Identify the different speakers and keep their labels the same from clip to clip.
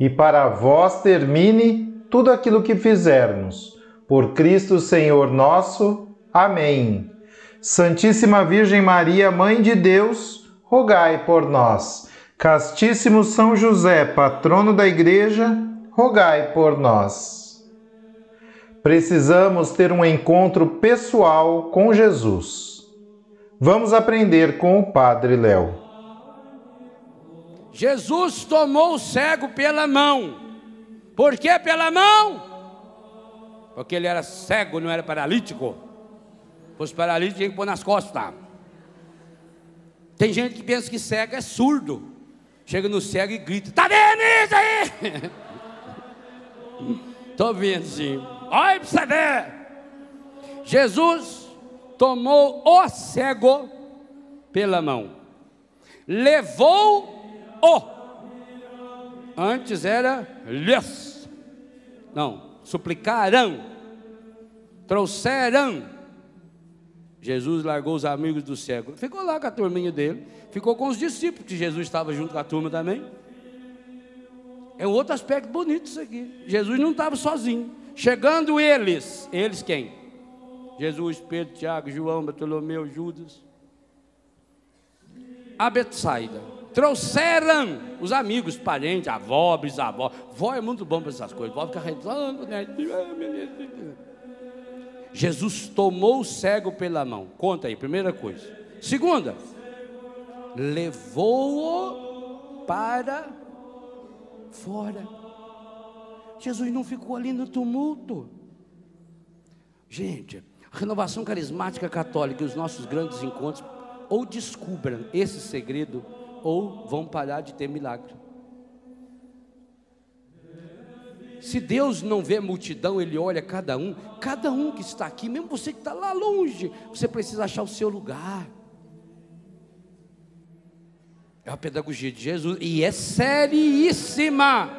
Speaker 1: e para vós termine tudo aquilo que fizermos. Por Cristo Senhor nosso. Amém. Santíssima Virgem Maria, Mãe de Deus, rogai por nós. Castíssimo São José, patrono da Igreja, rogai por nós. Precisamos ter um encontro pessoal com Jesus. Vamos aprender com o Padre Léo.
Speaker 2: Jesus tomou o cego pela mão. Por que pela mão? Porque ele era cego, não era paralítico. Se fosse paralítico, tinha que pôr nas costas. Tem gente que pensa que cego é surdo. Chega no cego e grita: Tá vendo isso aí? Estou vendo sim. Olha para você ver. Jesus tomou o cego pela mão, levou-o. Antes era lhes. Não, suplicarão, trouxeram. Jesus largou os amigos do cego, ficou lá com a turminha dele, ficou com os discípulos, que Jesus estava junto com a turma também. É outro aspecto bonito isso aqui. Jesus não estava sozinho. Chegando eles, eles quem? Jesus, Pedro, Tiago, João, Bartolomeu, Judas. A Betsaida. Trouxeram os amigos, parentes, avó, bisavó. Vó é muito bom para essas coisas. Vó fica rezando, né? Jesus tomou o cego pela mão. Conta aí, primeira coisa. Segunda, levou-o para fora. Jesus não ficou ali no tumulto. Gente, a renovação carismática católica e os nossos grandes encontros ou descubram esse segredo ou vão parar de ter milagre. Se Deus não vê multidão, Ele olha cada um, cada um que está aqui, mesmo você que está lá longe, você precisa achar o seu lugar. É a pedagogia de Jesus e é seríssima,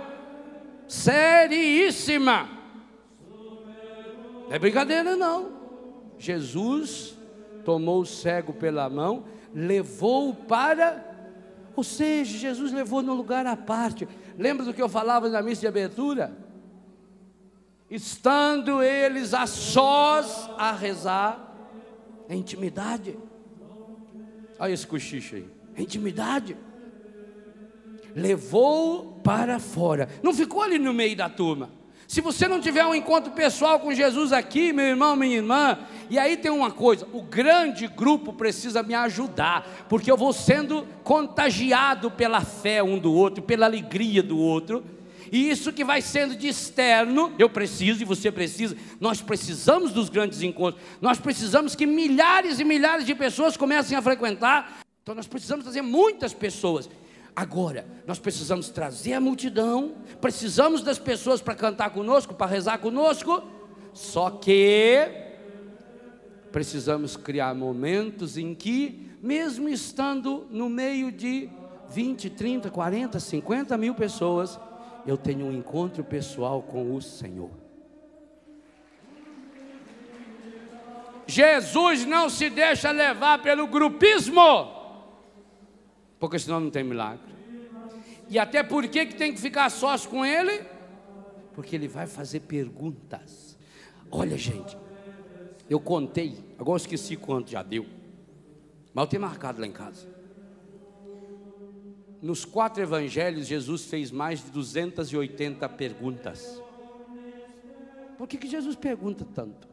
Speaker 2: seríssima. Não é brincadeira, não. Jesus tomou o cego pela mão, levou-o para, ou seja, Jesus levou no lugar à parte. Lembra do que eu falava na missa de abertura? Estando eles a sós a rezar, é intimidade. Olha esse cochicho aí, é intimidade. Levou para fora, não ficou ali no meio da turma. Se você não tiver um encontro pessoal com Jesus aqui, meu irmão, minha irmã, e aí tem uma coisa: o grande grupo precisa me ajudar, porque eu vou sendo contagiado pela fé um do outro, pela alegria do outro. E isso que vai sendo de externo, eu preciso e você precisa, nós precisamos dos grandes encontros, nós precisamos que milhares e milhares de pessoas comecem a frequentar, então nós precisamos trazer muitas pessoas. Agora, nós precisamos trazer a multidão, precisamos das pessoas para cantar conosco, para rezar conosco, só que precisamos criar momentos em que, mesmo estando no meio de 20, 30, 40, 50 mil pessoas, eu tenho um encontro pessoal com o Senhor. Jesus não se deixa levar pelo grupismo, porque senão não tem milagre. E até por que tem que ficar sós com ele? Porque ele vai fazer perguntas. Olha, gente, eu contei, agora eu esqueci quanto já deu, mas eu tenho marcado lá em casa. Nos quatro evangelhos, Jesus fez mais de 280 perguntas. Por que, que Jesus pergunta tanto?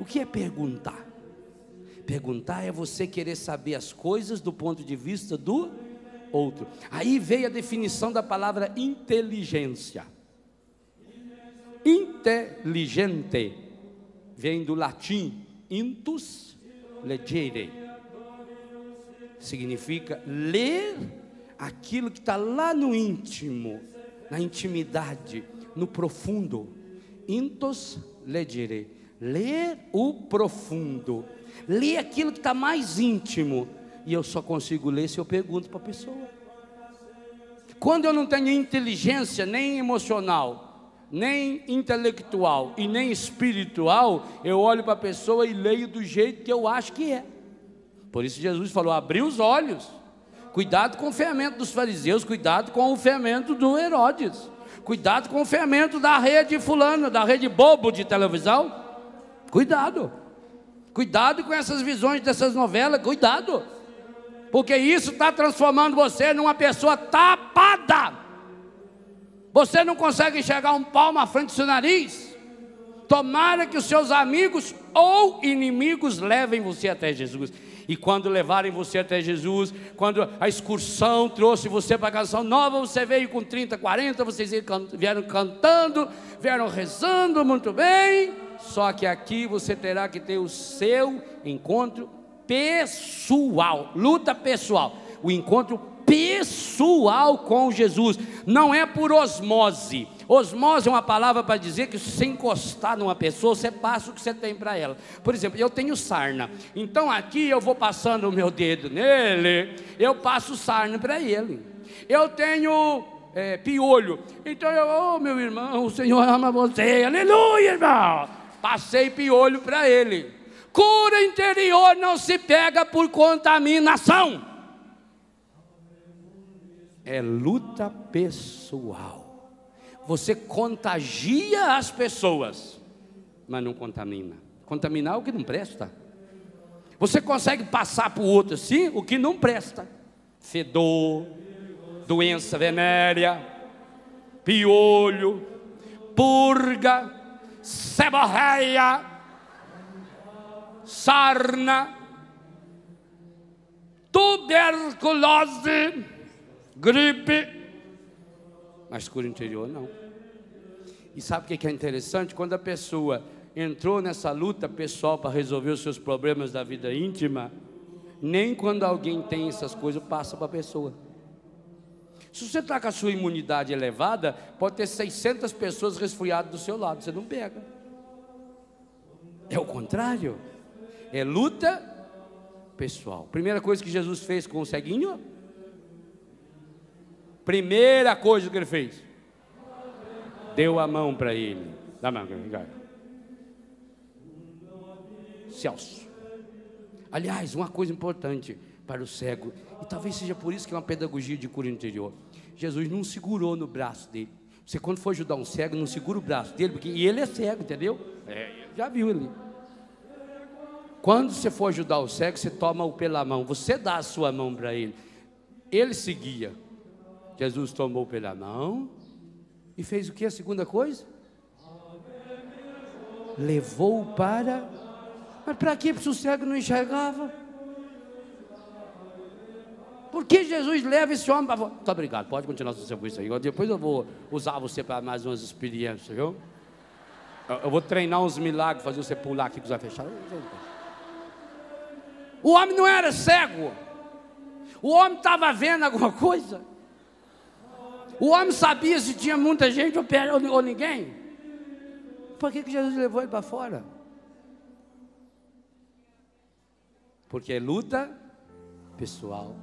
Speaker 2: O que é perguntar? Perguntar é você querer saber as coisas do ponto de vista do outro. Aí veio a definição da palavra inteligência. Inteligente vem do latim intus legere. Significa ler aquilo que está lá no íntimo, na intimidade, no profundo. Intus legere. Ler o profundo. Ler aquilo que está mais íntimo. E eu só consigo ler se eu pergunto para a pessoa. Quando eu não tenho inteligência nem emocional, nem intelectual e nem espiritual, eu olho para a pessoa e leio do jeito que eu acho que é. Por isso Jesus falou: abrir os olhos. Cuidado com o fermento dos fariseus, cuidado com o fermento do Herodes. Cuidado com o fermento da rede fulana, da rede bobo de televisão. Cuidado. Cuidado com essas visões dessas novelas, cuidado. Porque isso está transformando você numa pessoa tapada. Você não consegue enxergar um palmo à frente do seu nariz. Tomara que os seus amigos ou inimigos levem você até Jesus. E quando levarem você até Jesus, quando a excursão trouxe você para a canção nova, você veio com 30, 40, vocês vieram cantando, vieram rezando muito bem. Só que aqui você terá que ter o seu encontro pessoal, luta pessoal, o encontro pessoal com Jesus, não é por osmose. Osmose é uma palavra para dizer que se encostar numa pessoa, você passa o que você tem para ela. Por exemplo, eu tenho sarna, então aqui eu vou passando o meu dedo nele, eu passo sarna para ele. Eu tenho é, piolho, então eu, oh meu irmão, o Senhor ama você, aleluia, irmão. Passei piolho para ele. Cura interior não se pega por contaminação. É luta pessoal. Você contagia as pessoas, mas não contamina. Contaminar é o que não presta. Você consegue passar para o outro assim o que não presta: fedor, doença venérea, piolho, purga, seborreia, sarna, tuberculose, gripe, mas cura interior não. E sabe o que é interessante? Quando a pessoa entrou nessa luta pessoal para resolver os seus problemas da vida íntima, nem quando alguém tem essas coisas passa para a pessoa. Se você está com a sua imunidade elevada, pode ter 600 pessoas resfriadas do seu lado, você não pega. É o contrário. É luta pessoal. Primeira coisa que Jesus fez com o ceguinho. Primeira coisa que ele fez. Deu a mão para ele. Dá a mão, Celso. Aliás, uma coisa importante para o cego, e talvez seja por isso que é uma pedagogia de cura interior. Jesus não segurou no braço dele. Você, quando for ajudar um cego, não segura o braço dele, porque e ele é cego, entendeu? É, já viu ali. Quando você for ajudar o cego, você toma-o pela mão, você dá a sua mão para ele. Ele seguia. Jesus tomou pela mão e fez o que? A segunda coisa? Levou para. Mas para que se o cego não enxergava? Por que Jesus leva esse homem para? Muito obrigado, pode continuar seu serviço aí. Depois eu vou usar você para mais umas experiências, viu? Eu vou treinar uns milagres, fazer você pular aqui com os olhos fechados. O homem não era cego. O homem estava vendo alguma coisa. O homem sabia se tinha muita gente ou, ou ninguém. Por que, que Jesus levou ele para fora? Porque é luta pessoal.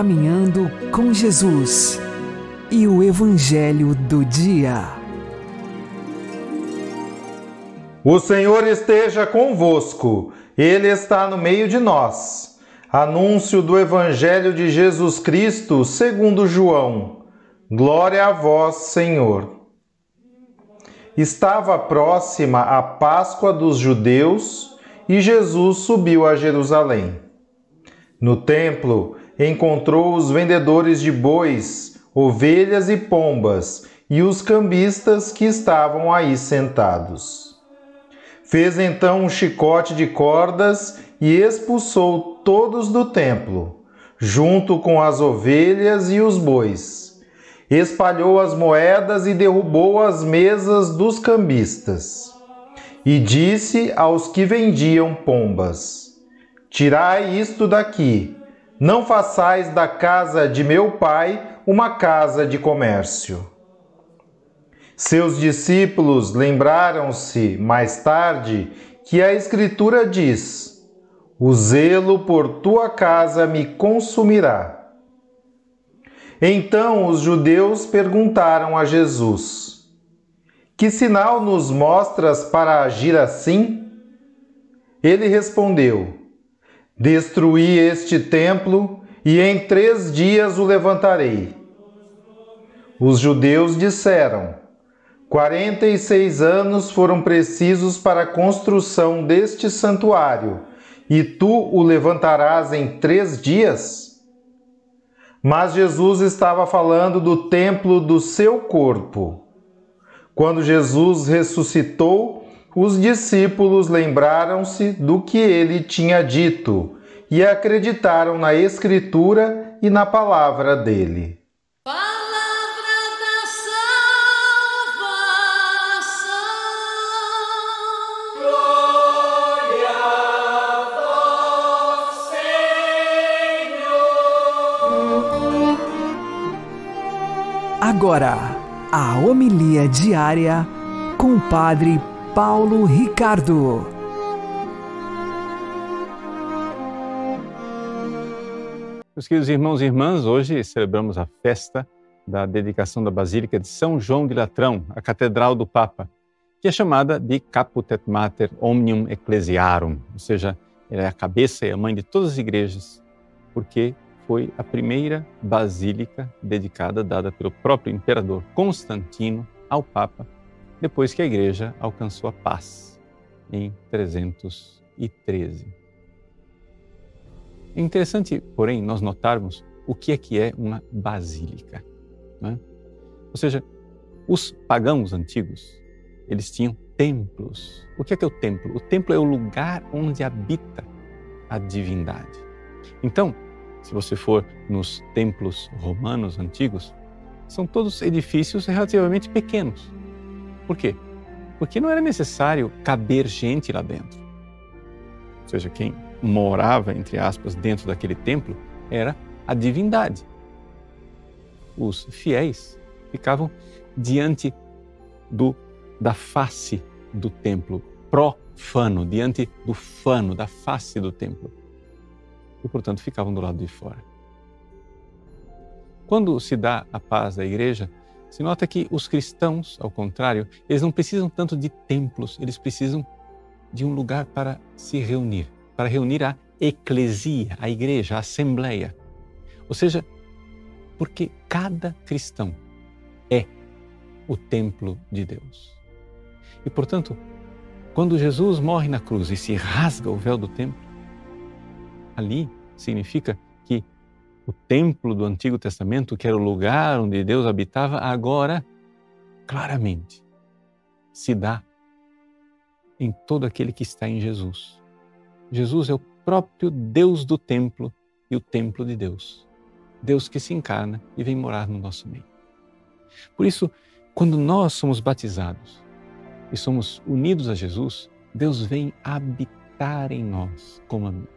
Speaker 3: Caminhando com Jesus e o Evangelho do Dia.
Speaker 1: O Senhor esteja convosco, Ele está no meio de nós. Anúncio do Evangelho de Jesus Cristo segundo João. Glória a vós, Senhor. Estava próxima a Páscoa dos judeus e Jesus subiu a Jerusalém. No templo, encontrou os vendedores de bois, ovelhas e pombas e os cambistas que estavam aí sentados. Fez então um chicote de cordas e expulsou todos do templo, junto com as ovelhas e os bois. Espalhou as moedas e derrubou as mesas dos cambistas. E disse aos que vendiam pombas: Tirai isto daqui não façais da casa de meu pai uma casa de comércio. Seus discípulos lembraram-se mais tarde que a Escritura diz: O zelo por tua casa me consumirá. Então os judeus perguntaram a Jesus: Que sinal nos mostras para agir assim? Ele respondeu: Destruí este templo e em três dias o levantarei. Os judeus disseram: Quarenta e seis anos foram precisos para a construção deste santuário, e tu o levantarás em três dias? Mas Jesus estava falando do templo do seu corpo. Quando Jesus ressuscitou, os discípulos lembraram-se do que ele tinha dito e acreditaram na Escritura e na palavra dele.
Speaker 4: Palavra da salvação. Glória a vós, Senhor.
Speaker 3: Agora, a homilia diária com o Padre Paulo Ricardo.
Speaker 5: Meus queridos irmãos e irmãs, hoje celebramos a festa da dedicação da Basílica de São João de Latrão, a Catedral do Papa, que é chamada de Caput et Mater Omnium Ecclesiarum, ou seja, ela é a cabeça e a mãe de todas as igrejas, porque foi a primeira basílica dedicada, dada pelo próprio imperador Constantino ao Papa depois que a igreja alcançou a paz em 313. É interessante, porém, nós notarmos o que é que é uma basílica. Né? Ou seja, os pagãos antigos, eles tinham templos. O que é que é o templo? O templo é o lugar onde habita a divindade. Então, se você for nos templos romanos antigos, são todos edifícios relativamente pequenos por quê? Porque não era necessário caber gente lá dentro. Ou seja, quem morava, entre aspas, dentro daquele templo era a divindade. Os fiéis ficavam diante do, da face do templo, profano, diante do fano, da face do templo. E, portanto, ficavam do lado de fora. Quando se dá a paz da igreja, se nota que os cristãos, ao contrário, eles não precisam tanto de templos, eles precisam de um lugar para se reunir, para reunir a eclesia, a igreja, a assembleia. Ou seja, porque cada cristão é o templo de Deus. E, portanto, quando Jesus morre na cruz e se rasga o véu do templo, ali significa o templo do Antigo Testamento, que era o lugar onde Deus habitava, agora claramente se dá em todo aquele que está em Jesus. Jesus é o próprio Deus do templo e o templo de Deus. Deus que se encarna e vem morar no nosso meio. Por isso, quando nós somos batizados e somos unidos a Jesus, Deus vem habitar em nós como amigo.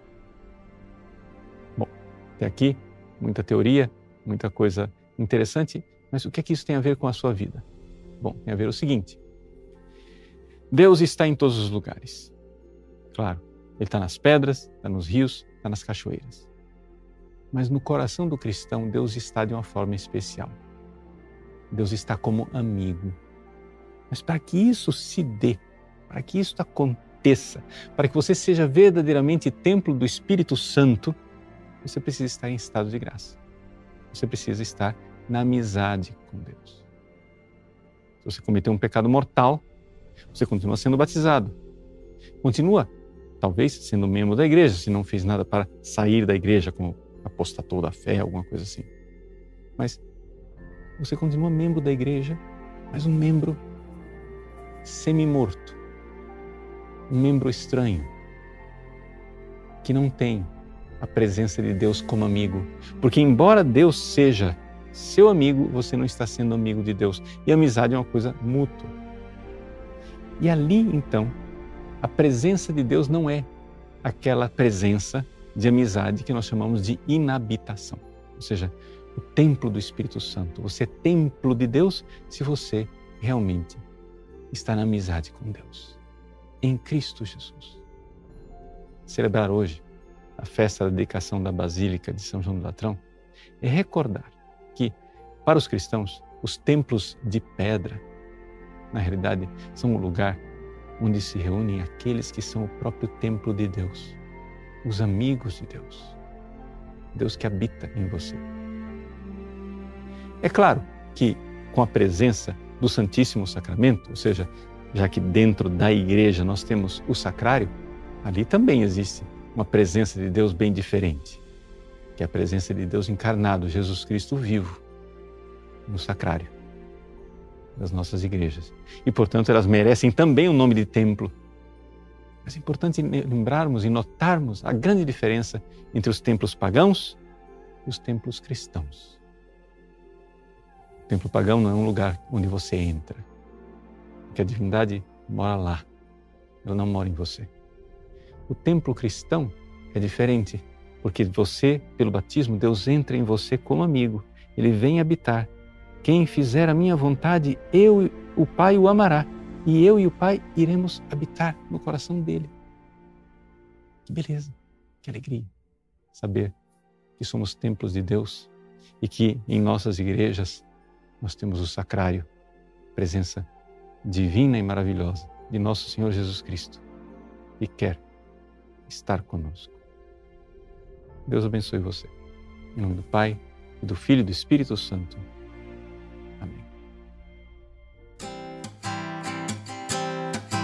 Speaker 5: Bom, até aqui muita teoria, muita coisa interessante, mas o que é que isso tem a ver com a sua vida? Bom, tem a ver o seguinte: Deus está em todos os lugares. Claro, Ele está nas pedras, está nos rios, está nas cachoeiras. Mas no coração do cristão, Deus está de uma forma especial. Deus está como amigo. Mas para que isso se dê, para que isso aconteça, para que você seja verdadeiramente templo do Espírito Santo, você precisa estar em estado de graça. Você precisa estar na amizade com Deus. Se você cometeu um pecado mortal, você continua sendo batizado. Continua, talvez, sendo membro da igreja, se não fez nada para sair da igreja, como apostatou da fé, alguma coisa assim. Mas você continua membro da igreja, mas um membro semi-morto, um membro estranho, que não tem a presença de Deus como amigo. Porque, embora Deus seja seu amigo, você não está sendo amigo de Deus. E amizade é uma coisa mútua. E ali, então, a presença de Deus não é aquela presença de amizade que nós chamamos de inabitação. Ou seja, o templo do Espírito Santo. Você é templo de Deus se você realmente está na amizade com Deus, em Cristo Jesus. Celebrar hoje a festa da dedicação da Basílica de São João do Latrão é recordar que, para os cristãos, os templos de pedra, na realidade, são o lugar onde se reúnem aqueles que são o próprio templo de Deus, os amigos de Deus, Deus que habita em você. É claro que com a presença do Santíssimo Sacramento, ou seja, já que dentro da igreja nós temos o sacrário, ali também existe uma presença de Deus bem diferente, que é a presença de Deus encarnado, Jesus Cristo vivo, no sacrário das nossas igrejas. E, portanto, elas merecem também o nome de templo. Mas é importante lembrarmos e notarmos a grande diferença entre os templos pagãos e os templos cristãos. O templo pagão não é um lugar onde você entra, porque a divindade mora lá, ela não mora em você. O templo cristão é diferente, porque você, pelo batismo, Deus entra em você como amigo, ele vem habitar. Quem fizer a minha vontade, eu, o Pai, o amará, e eu e o Pai iremos habitar no coração dele. Que beleza, que alegria saber que somos templos de Deus e que em nossas igrejas nós temos o sacrário, presença divina e maravilhosa de nosso Senhor Jesus Cristo, e quer estar conosco. Deus abençoe você. Em nome do Pai, e do Filho e do Espírito Santo. Amém.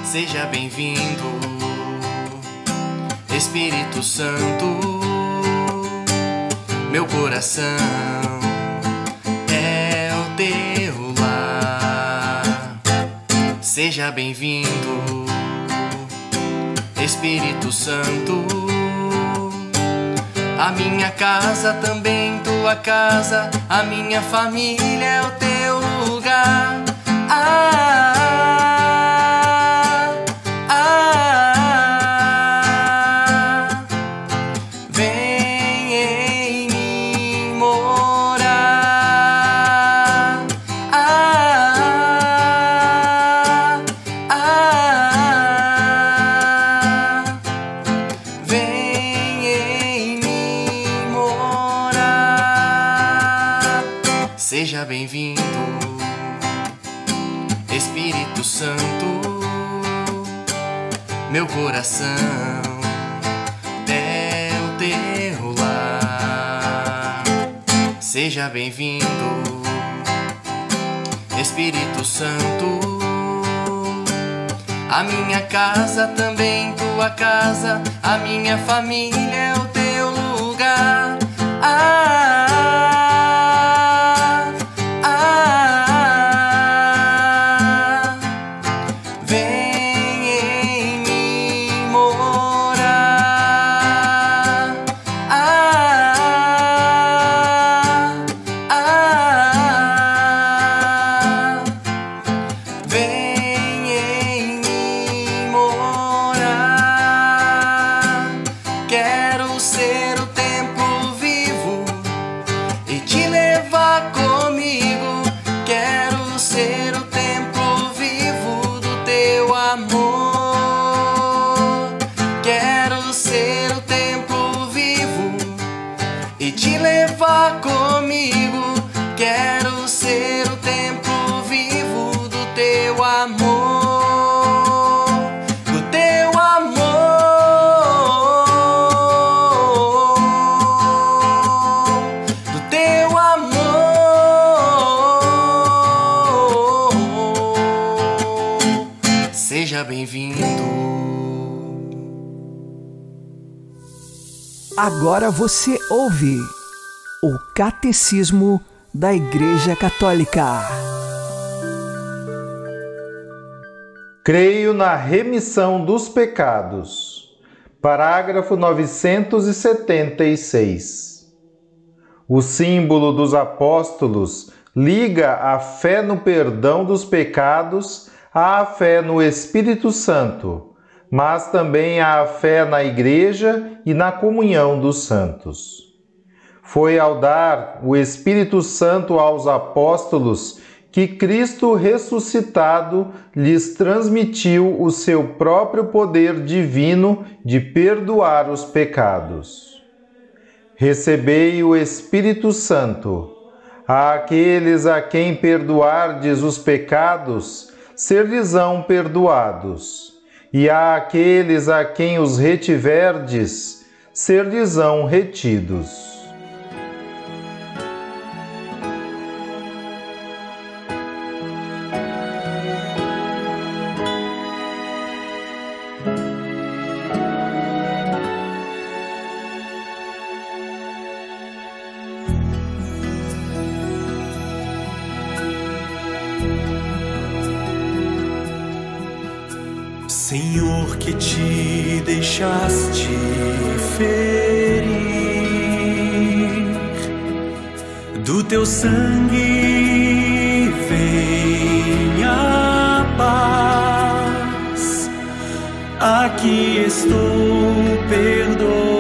Speaker 6: Seja bem-vindo, Espírito Santo, meu coração é o teu lar. Seja bem-vindo, Espírito Santo. A minha casa também tua casa, a minha família é o teu lugar. Ah, coração é o teu lar. Seja bem-vindo, Espírito Santo. A minha casa também tua casa, a minha família
Speaker 3: Agora você ouve o Catecismo da Igreja Católica.
Speaker 1: Creio na remissão dos pecados. Parágrafo 976. O símbolo dos apóstolos liga a fé no perdão dos pecados à fé no Espírito Santo mas também à fé na Igreja e na comunhão dos santos. Foi ao dar o Espírito Santo aos apóstolos que Cristo ressuscitado lhes transmitiu o seu próprio poder divino de perdoar os pecados. Recebei o Espírito Santo. Àqueles a quem perdoardes os pecados, ser-lhes-ão perdoados e àqueles a quem os retiverdes, ser-lhes-ão retidos.
Speaker 7: Senhor, que te deixaste ferir, do teu sangue vem a paz. Aqui estou, perdoado.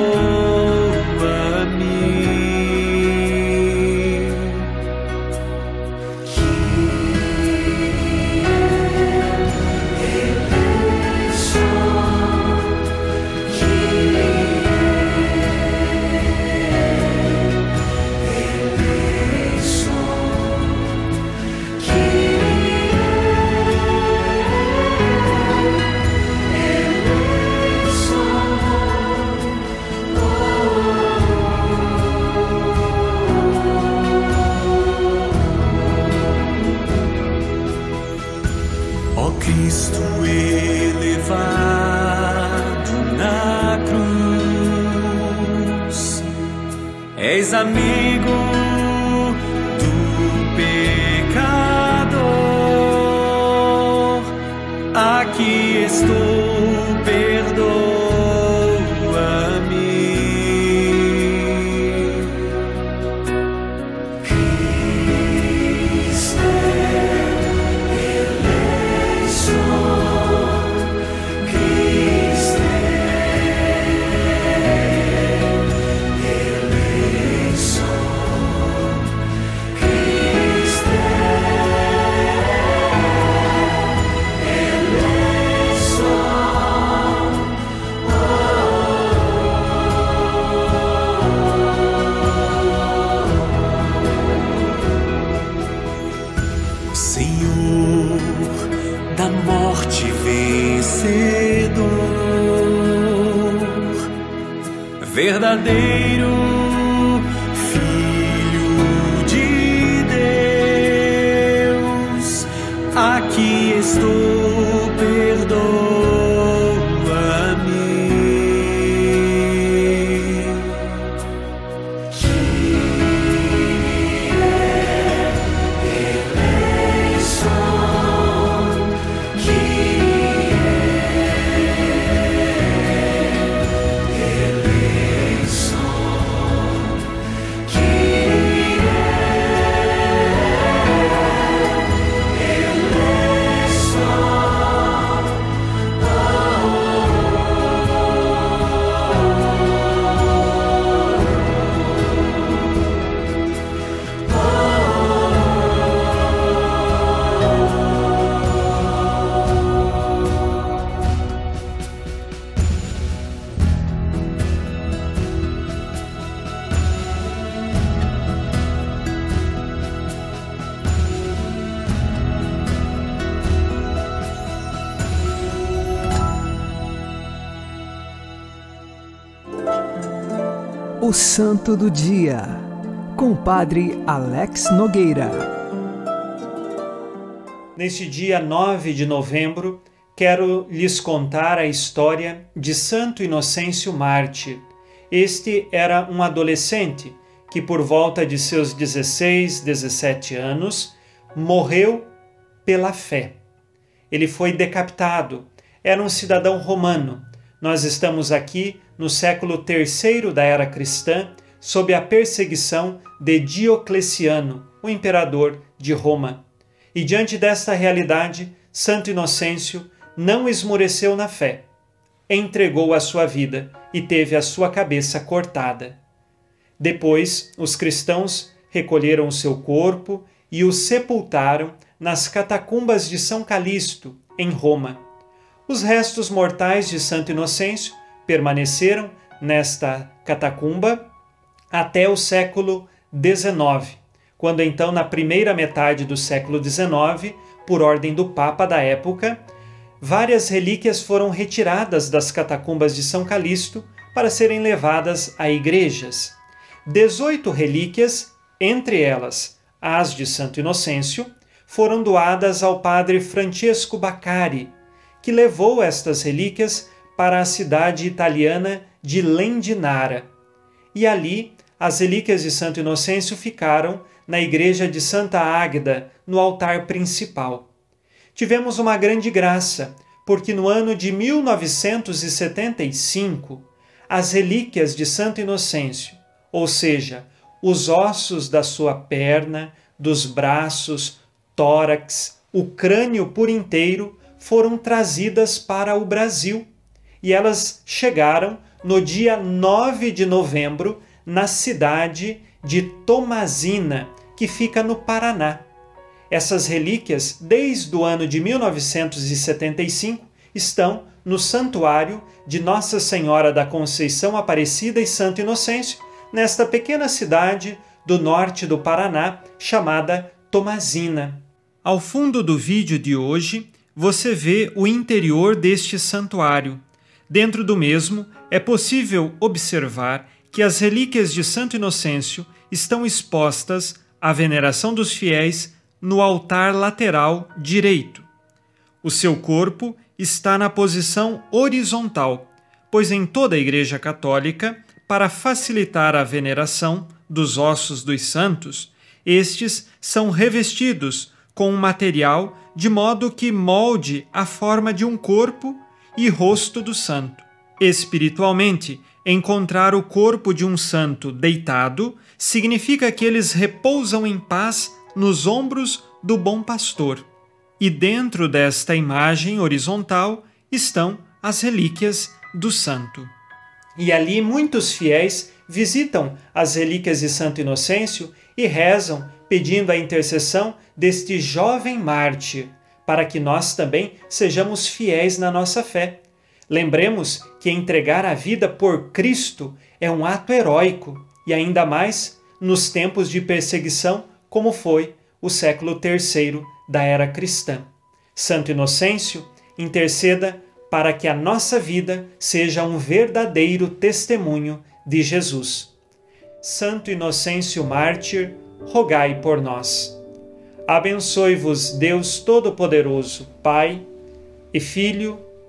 Speaker 3: Santo do Dia, com o Padre Alex Nogueira.
Speaker 8: Neste dia 9 de novembro, quero lhes contar a história de Santo Inocêncio Mártir, Este era um adolescente que, por volta de seus 16, 17 anos, morreu pela fé. Ele foi decapitado. Era um cidadão romano. Nós estamos aqui no século III da era cristã, sob a perseguição de Diocleciano, o imperador de Roma. E diante desta realidade, Santo Inocêncio não esmoreceu na fé. Entregou a sua vida e teve a sua cabeça cortada. Depois, os cristãos recolheram o seu corpo e o sepultaram nas catacumbas de São Calixto, em Roma. Os restos mortais de Santo Inocêncio permaneceram nesta catacumba até o século XIX, quando então, na primeira metade do século XIX, por ordem do Papa da época, várias relíquias foram retiradas das catacumbas de São Calixto para serem levadas a igrejas. Dezoito relíquias, entre elas as de Santo Inocêncio, foram doadas ao padre Francesco Baccari, que levou estas relíquias para a cidade italiana de Lendinara. E ali as relíquias de Santo Inocêncio ficaram na igreja de Santa Águeda, no altar principal. Tivemos uma grande graça, porque no ano de 1975, as relíquias de Santo Inocêncio, ou seja, os ossos da sua perna, dos braços, tórax, o crânio por inteiro foram trazidas para o Brasil e elas chegaram no dia 9 de novembro na cidade de Tomazina, que fica no Paraná. Essas relíquias, desde o ano de 1975, estão no Santuário de Nossa Senhora da Conceição Aparecida e Santo Inocêncio, nesta pequena cidade do norte do Paraná chamada Tomazina. Ao fundo do vídeo de hoje, você vê o interior deste santuário. Dentro do mesmo, é possível observar que as relíquias de Santo Inocêncio estão expostas à veneração dos fiéis no altar lateral direito. O seu corpo está na posição horizontal, pois em toda a Igreja Católica, para facilitar a veneração dos ossos dos santos, estes são revestidos com um material de modo que molde a forma de um corpo e rosto do santo. Espiritualmente, encontrar o corpo de um santo deitado significa que eles repousam em paz nos ombros do bom pastor. E dentro desta imagem horizontal estão as relíquias do santo. E ali muitos fiéis visitam as relíquias de Santo Inocêncio e rezam pedindo a intercessão deste jovem mártir, para que nós também sejamos fiéis na nossa fé. Lembremos que entregar a vida por Cristo é um ato heróico e ainda mais nos tempos de perseguição, como foi o século III da era cristã. Santo Inocêncio, interceda para que a nossa vida seja um verdadeiro testemunho de Jesus. Santo Inocêncio Mártir, rogai por nós. Abençoe-vos Deus Todo-Poderoso, Pai e Filho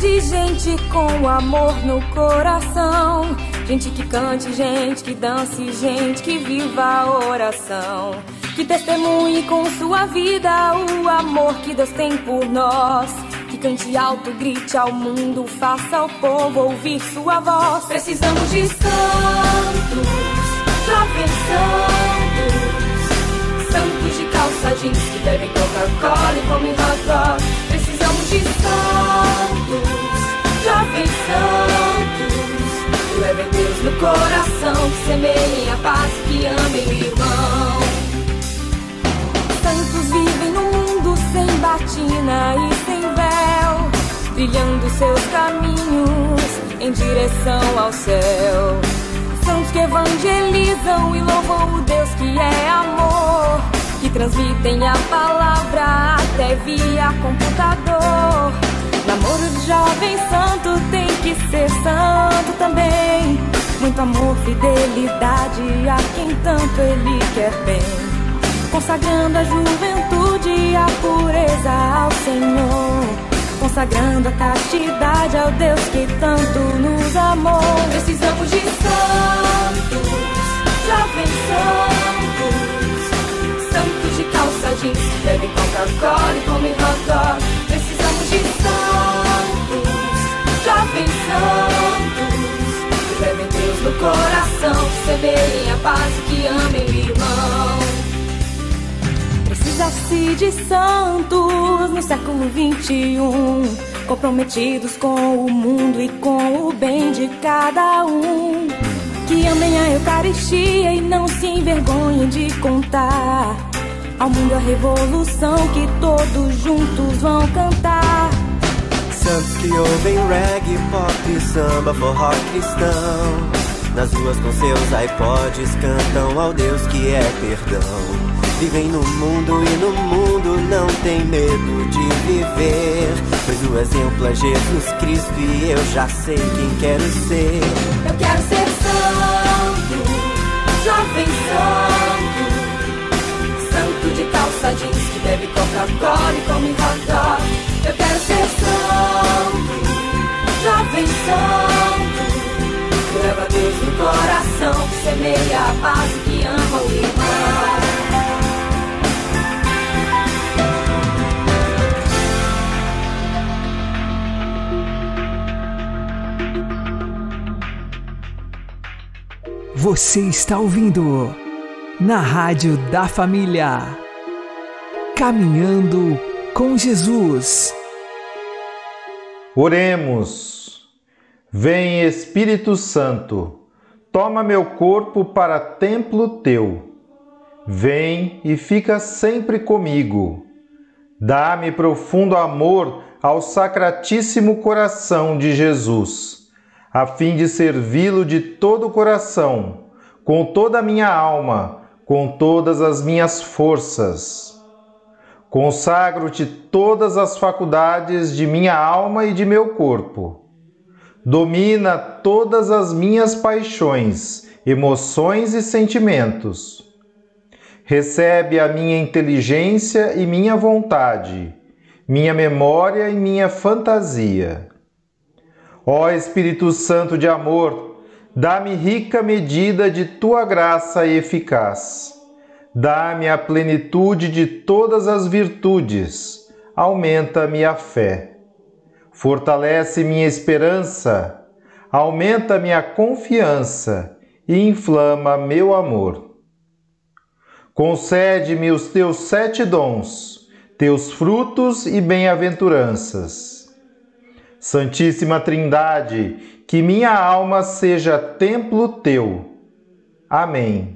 Speaker 9: De gente com amor no coração. Gente que cante, gente que dance, gente que viva a oração. Que testemunhe com sua vida o amor que Deus tem por nós. Que cante alto, grite ao mundo, faça ao povo ouvir sua voz. Precisamos de santos, jovens santos. Santos de calça jeans que bebem Coca-Cola e comem hot. De santos, jovens santos. Levem Deus no coração, que a paz, que amem o irmão. Santos vivem no mundo sem batina e sem véu, trilhando seus caminhos em direção ao céu. Santos que evangelizam e louvam o Deus que é amor, que transmitem a palavra até via computador. Namoro de jovem santo tem que ser santo também. Muito amor, fidelidade a quem tanto ele quer bem. Consagrando a juventude a pureza ao Senhor consagrando a castidade ao Deus que tanto nos amou. Precisamos de santos, Coca-Cola e come hot. Precisamos de santos, jovens santos, que levem Deus no coração, que semeiem a paz e que amem o irmão. Precisa-se de santos no século 21, comprometidos com o mundo e com o bem de cada um. Que amem a Eucaristia e não se envergonhem de contar ao mundo a revolução que todos juntos vão cantar.
Speaker 10: Santos que ouvem reggae, pop, samba, forró cristão. Nas ruas com seus iPods cantam ao Deus que é perdão. Vivem no mundo e no mundo não tem medo de viver. Pois o exemplo é Jesus Cristo e eu já sei quem quero ser.
Speaker 9: Eu quero ser santo, jovem santo. Calça jeans que bebe Coca-Cola e come hot dog. Eu quero ser santo, jovem santo. Leva Deus no coração, que semeia a paz e que ama o irmão.
Speaker 3: Você está ouvindo na Rádio da Família. Caminhando com Jesus.
Speaker 1: Oremos. Vem Espírito Santo, toma meu corpo para templo teu. Vem e fica sempre comigo. Dá-me profundo amor ao Sacratíssimo Coração de Jesus, a fim de servi-lo de todo o coração, com toda a minha alma, com todas as minhas forças. Consagro-te todas as faculdades de minha alma e de meu corpo. Domina todas as minhas paixões, emoções e sentimentos. Recebe a minha inteligência e minha vontade, minha memória e minha fantasia. Ó Espírito Santo de amor, dá-me rica medida de tua graça eficaz. Dá-me a plenitude de todas as virtudes, aumenta-me a fé. Fortalece minha esperança, aumenta minha confiança e inflama meu amor. Concede-me os teus sete dons, teus frutos e bem-aventuranças. Santíssima Trindade, que minha alma seja templo teu. Amém.